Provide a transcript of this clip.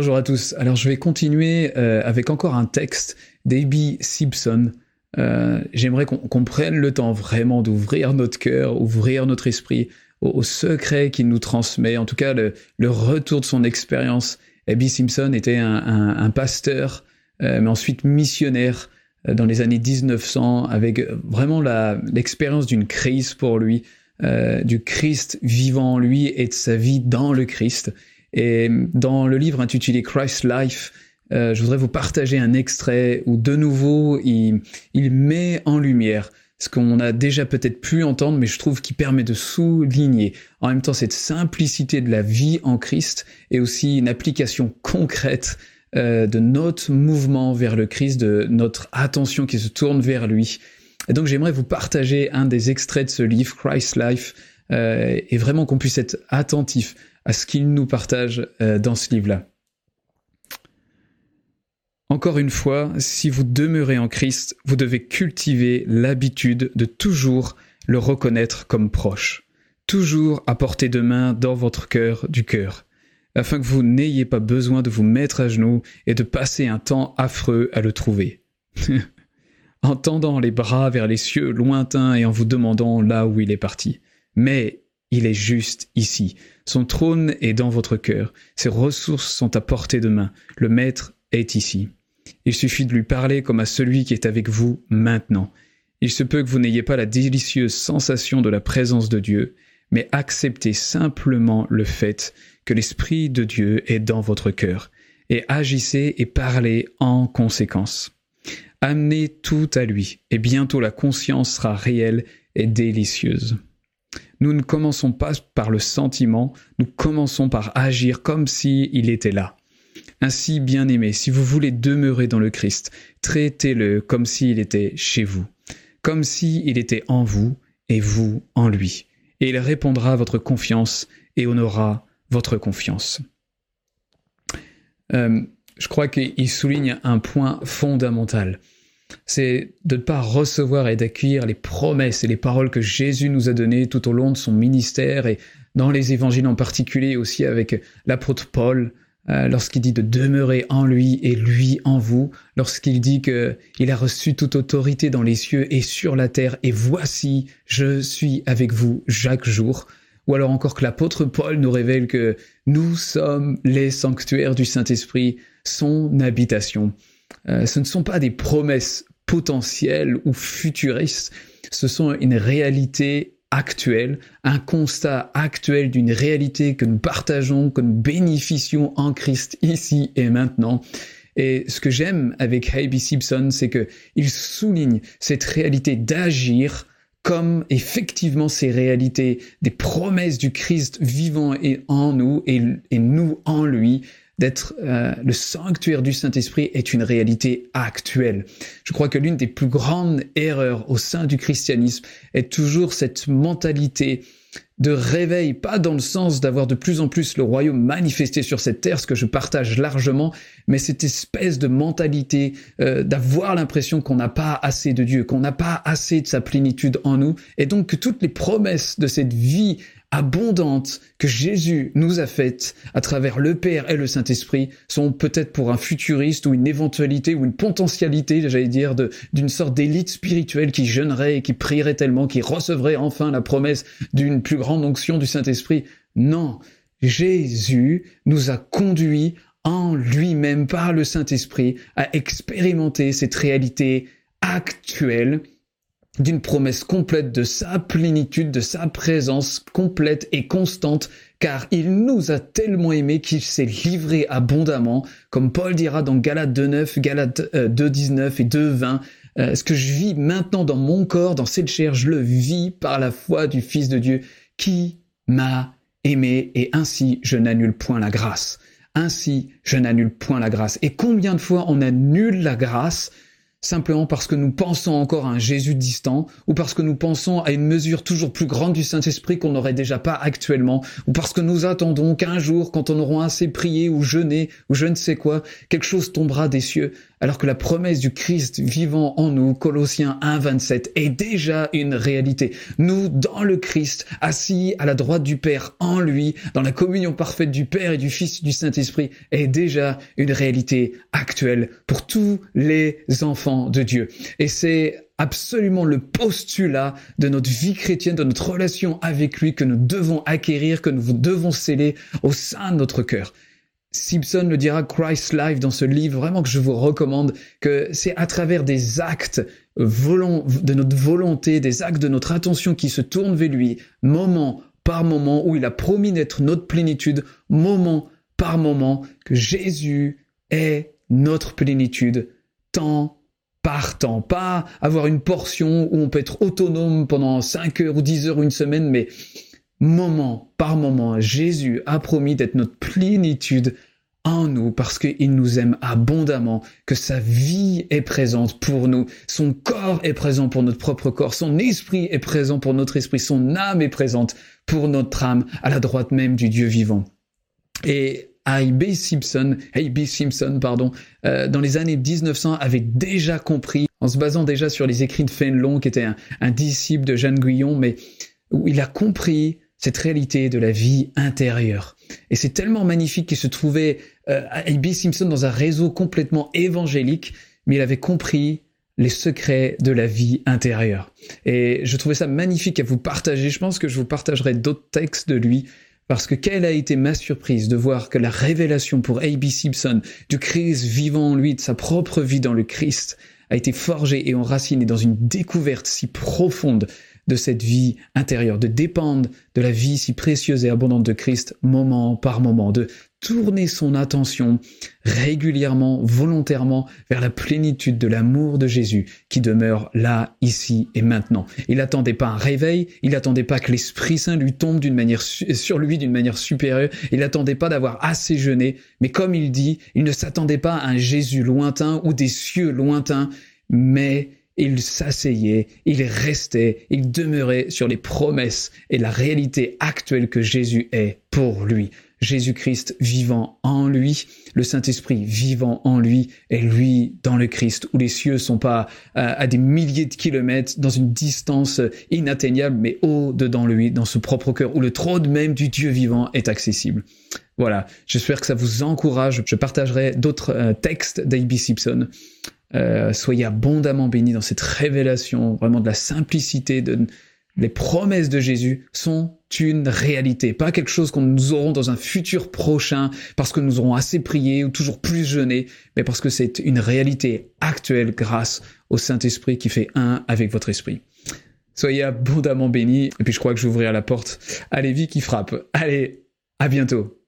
Bonjour à tous. Alors je vais continuer euh, avec encore un texte d'A.B. Simpson. Euh, J'aimerais qu'on prenne le temps vraiment d'ouvrir notre cœur, ouvrir notre esprit au, secret qu'il nous transmet, en tout cas le, retour de son expérience. A.B. Simpson était un, pasteur, euh, mais ensuite missionnaire dans les années 1900, avec vraiment l'expérience d'une crise pour lui, du Christ vivant en lui et de sa vie dans le Christ. Et dans le livre intitulé Christ Life, euh, je voudrais vous partager un extrait où de nouveau il, met en lumière ce qu'on a déjà peut-être pu entendre, mais je trouve qu'il permet de souligner en même temps cette simplicité de la vie en Christ et aussi une application concrète euh, de notre mouvement vers le Christ, de notre attention qui se tourne vers lui. Et donc j'aimerais vous partager un des extraits de ce livre, Christ Life, euh, et vraiment qu'on puisse être attentif à ce qu'il nous partage euh, dans ce livre-là. Encore une fois, si vous demeurez en Christ, vous devez cultiver l'habitude de toujours le reconnaître comme proche, toujours à portée de main dans votre cœur du cœur, afin que vous n'ayez pas besoin de vous mettre à genoux et de passer un temps affreux à le trouver. en tendant les bras vers les cieux lointains et en vous demandant là où il est parti. Mais il est juste ici. Son trône est dans votre cœur. Ses ressources sont à portée de main. Le Maître est ici. Il suffit de lui parler comme à celui qui est avec vous maintenant. Il se peut que vous n'ayez pas la délicieuse sensation de la présence de Dieu, mais acceptez simplement le fait que l'Esprit de Dieu est dans votre cœur, et agissez et parlez en conséquence. Amenez tout à lui, et bientôt la conscience sera réelle et délicieuse. Nous ne commençons pas par le sentiment, nous commençons par agir comme s'il il était là. Ainsi, bien-aimé, si vous voulez demeurer dans le Christ, traitez-le comme s'il était chez vous, comme s'il était en vous et vous en lui. Et il répondra à votre confiance et honorera votre confiance. Euh, je crois qu'il souligne un point fondamental c'est de ne pas recevoir et d'accueillir les promesses et les paroles que Jésus nous a données tout au long de son ministère et dans les évangiles en particulier aussi avec l'apôtre Paul euh, lorsqu'il dit de demeurer en lui et lui en vous, lorsqu'il dit que il a reçu toute autorité dans les cieux et sur la terre et voici je suis avec vous chaque jour, ou alors encore que l'apôtre Paul nous révèle que nous sommes les sanctuaires du Saint-Esprit, son habitation. Euh, ce ne sont pas des promesses potentielles ou futuristes, ce sont une réalité actuelle, un constat actuel d'une réalité que nous partageons, que nous bénéficions en Christ ici et maintenant. Et ce que j'aime avec Haby Simpson, c'est que il souligne cette réalité d'agir comme effectivement ces réalités des promesses du Christ vivant et en nous et, nous en lui, d'être euh, le sanctuaire du Saint-Esprit est une réalité actuelle. Je crois que l'une des plus grandes erreurs au sein du christianisme est toujours cette mentalité de réveil, pas dans le sens d'avoir de plus en plus le royaume manifesté sur cette terre, ce que je partage largement, mais cette espèce de mentalité euh, d'avoir l'impression qu'on n'a pas assez de Dieu, qu'on n'a pas assez de sa plénitude en nous, et donc que toutes les promesses de cette vie abondantes que Jésus nous a faites à travers le Père et le Saint-Esprit sont peut-être pour un futuriste ou une éventualité ou une potentialité, j'allais dire, d'une sorte d'élite spirituelle qui jeûnerait et qui prierait tellement, qui recevrait enfin la promesse d'une plus grande onction du Saint-Esprit. Non, Jésus nous a conduits en lui-même par le Saint-Esprit à expérimenter cette réalité actuelle d'une promesse complète de sa plénitude, de sa présence complète et constante, car il nous a tellement aimés qu'il s'est livré abondamment, comme Paul dira dans Galates 2.9, Galates 2.19 euh, et 2.20, euh, ce que je vis maintenant dans mon corps, dans cette chair, je le vis par la foi du Fils de Dieu qui m'a aimé et ainsi je n'annule point la grâce. Ainsi je n'annule point la grâce. Et combien de fois on annule la grâce simplement parce que nous pensons encore à un Jésus distant, ou parce que nous pensons à une mesure toujours plus grande du Saint-Esprit qu'on n'aurait déjà pas actuellement, ou parce que nous attendons qu'un jour, quand on aura assez prié ou jeûné, ou je ne sais quoi, quelque chose tombera des cieux. Alors que la promesse du Christ vivant en nous, Colossiens 1, 27, est déjà une réalité. Nous, dans le Christ, assis à la droite du Père, en lui, dans la communion parfaite du Père et du Fils et du Saint-Esprit, est déjà une réalité actuelle pour tous les enfants de Dieu. Et c'est absolument le postulat de notre vie chrétienne, de notre relation avec lui que nous devons acquérir, que nous devons sceller au sein de notre cœur. Simpson le dira Christ Life dans ce livre, vraiment que je vous recommande, que c'est à travers des actes de notre volonté, des actes de notre attention qui se tournent vers lui, moment par moment, où il a promis d'être notre plénitude, moment par moment, que Jésus est notre plénitude, temps par temps. Pas avoir une portion où on peut être autonome pendant 5 heures ou 10 heures une semaine, mais moment par moment, Jésus a promis d'être notre plénitude en nous parce qu'il nous aime abondamment, que sa vie est présente pour nous, son corps est présent pour notre propre corps, son esprit est présent pour notre esprit, son âme est présente pour notre âme à la droite même du Dieu vivant. Et A.B. Simpson, A.B. Simpson, pardon, euh, dans les années 1900 avait déjà compris, en se basant déjà sur les écrits de Fénelon, qui était un, un disciple de Jeanne Guyon, mais où il a compris cette réalité de la vie intérieure. Et c'est tellement magnifique qu'il se trouvait euh, A.B. Simpson dans un réseau complètement évangélique, mais il avait compris les secrets de la vie intérieure. Et je trouvais ça magnifique à vous partager. Je pense que je vous partagerai d'autres textes de lui, parce que quelle a été ma surprise de voir que la révélation pour A.B. Simpson du Christ vivant en lui, de sa propre vie dans le Christ, a été forgée et enracinée dans une découverte si profonde de cette vie intérieure, de dépendre de la vie si précieuse et abondante de Christ moment par moment, de tourner son attention régulièrement, volontairement vers la plénitude de l'amour de Jésus qui demeure là, ici et maintenant. Il n'attendait pas un réveil, il n'attendait pas que l'Esprit Saint lui tombe manière sur lui d'une manière supérieure, il n'attendait pas d'avoir assez jeûné, mais comme il dit, il ne s'attendait pas à un Jésus lointain ou des cieux lointains, mais il s'asseyait, il restait, il demeurait sur les promesses et la réalité actuelle que Jésus est pour lui. Jésus-Christ vivant en lui, le Saint-Esprit vivant en lui, et lui dans le Christ, où les cieux sont pas euh, à des milliers de kilomètres, dans une distance inatteignable, mais au-dedans lui, dans ce propre cœur, où le trône même du Dieu vivant est accessible. Voilà, j'espère que ça vous encourage. Je partagerai d'autres euh, textes d'A.B. Simpson euh, soyez abondamment bénis dans cette révélation, vraiment de la simplicité, de les promesses de Jésus sont une réalité, pas quelque chose qu'on nous aurons dans un futur prochain parce que nous aurons assez prié ou toujours plus jeûné, mais parce que c'est une réalité actuelle grâce au Saint-Esprit qui fait un avec votre esprit. Soyez abondamment bénis, et puis je crois que j'ouvrirai la porte à Lévi qui frappe. Allez, à bientôt.